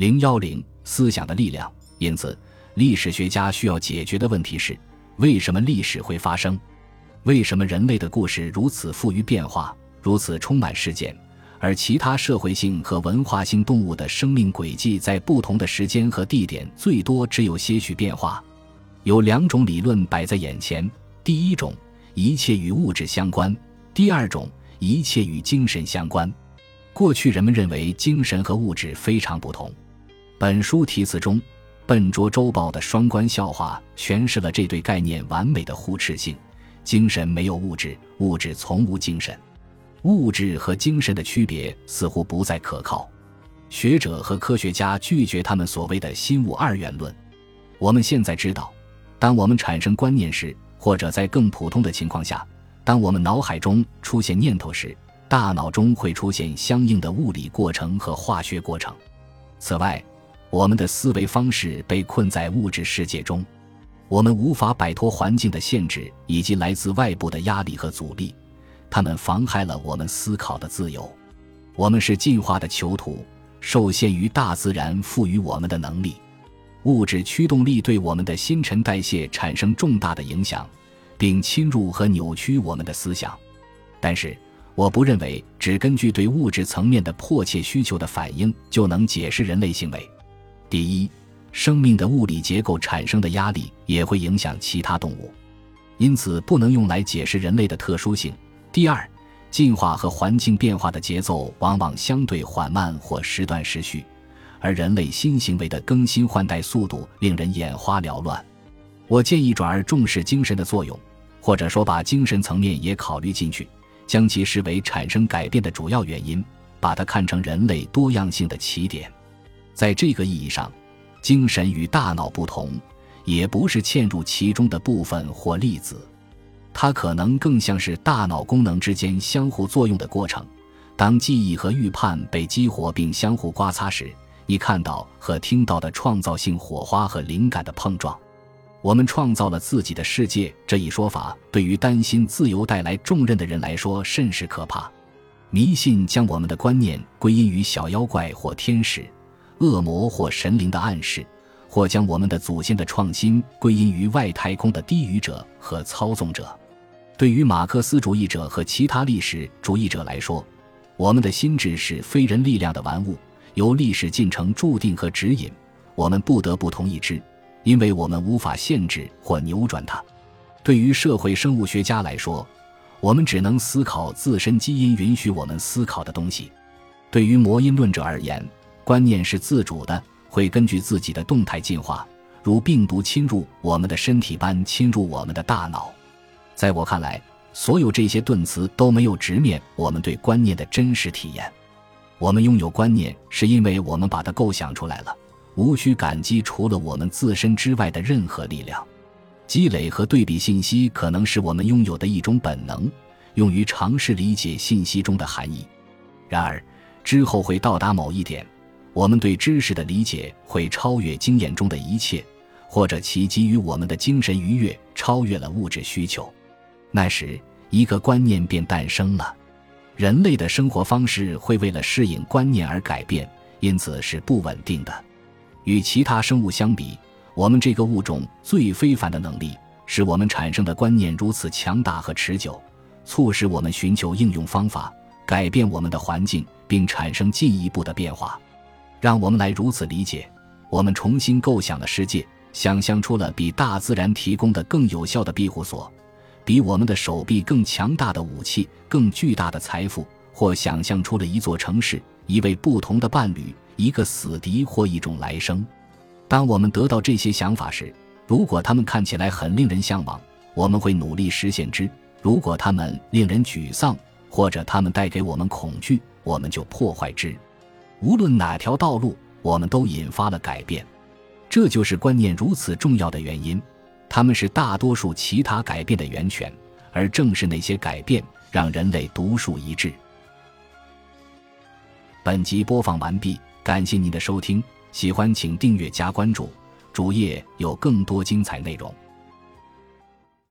零幺零思想的力量。因此，历史学家需要解决的问题是：为什么历史会发生？为什么人类的故事如此富于变化，如此充满事件？而其他社会性和文化性动物的生命轨迹在不同的时间和地点最多只有些许变化。有两种理论摆在眼前：第一种，一切与物质相关；第二种，一切与精神相关。过去人们认为精神和物质非常不同。本书题词中，《笨拙周报》的双关笑话诠释了这对概念完美的互斥性：精神没有物质，物质从无精神。物质和精神的区别似乎不再可靠。学者和科学家拒绝他们所谓的新物二元论。我们现在知道，当我们产生观念时，或者在更普通的情况下，当我们脑海中出现念头时，大脑中会出现相应的物理过程和化学过程。此外，我们的思维方式被困在物质世界中，我们无法摆脱环境的限制以及来自外部的压力和阻力。它们妨害了我们思考的自由。我们是进化的囚徒，受限于大自然赋予我们的能力。物质驱动力对我们的新陈代谢产生重大的影响，并侵入和扭曲我们的思想。但是，我不认为只根据对物质层面的迫切需求的反应就能解释人类行为。第一，生命的物理结构产生的压力也会影响其他动物，因此不能用来解释人类的特殊性。第二，进化和环境变化的节奏往往相对缓慢或时断时续，而人类新行为的更新换代速度令人眼花缭乱。我建议转而重视精神的作用，或者说把精神层面也考虑进去，将其视为产生改变的主要原因，把它看成人类多样性的起点。在这个意义上，精神与大脑不同，也不是嵌入其中的部分或粒子。它可能更像是大脑功能之间相互作用的过程。当记忆和预判被激活并相互刮擦时，你看到和听到的创造性火花和灵感的碰撞。我们创造了自己的世界这一说法，对于担心自由带来重任的人来说甚是可怕。迷信将我们的观念归因于小妖怪或天使、恶魔或神灵的暗示，或将我们的祖先的创新归因于外太空的低语者和操纵者。对于马克思主义者和其他历史主义者来说，我们的心智是非人力量的玩物，由历史进程注定和指引。我们不得不同意之，因为我们无法限制或扭转它。对于社会生物学家来说，我们只能思考自身基因允许我们思考的东西。对于魔音论者而言，观念是自主的，会根据自己的动态进化，如病毒侵入我们的身体般侵入我们的大脑。在我看来，所有这些顿词都没有直面我们对观念的真实体验。我们拥有观念，是因为我们把它构想出来了，无需感激除了我们自身之外的任何力量。积累和对比信息可能是我们拥有的一种本能，用于尝试理解信息中的含义。然而，之后会到达某一点，我们对知识的理解会超越经验中的一切，或者其给予我们的精神愉悦超越了物质需求。那时，一个观念便诞生了：人类的生活方式会为了适应观念而改变，因此是不稳定的。与其他生物相比，我们这个物种最非凡的能力，使我们产生的观念如此强大和持久，促使我们寻求应用方法，改变我们的环境，并产生进一步的变化。让我们来如此理解：我们重新构想了世界，想象出了比大自然提供的更有效的庇护所。比我们的手臂更强大的武器，更巨大的财富，或想象出了一座城市，一位不同的伴侣，一个死敌或一种来生。当我们得到这些想法时，如果他们看起来很令人向往，我们会努力实现之；如果他们令人沮丧，或者他们带给我们恐惧，我们就破坏之。无论哪条道路，我们都引发了改变。这就是观念如此重要的原因。他们是大多数其他改变的源泉，而正是那些改变让人类独树一帜。本集播放完毕，感谢您的收听，喜欢请订阅加关注，主页有更多精彩内容。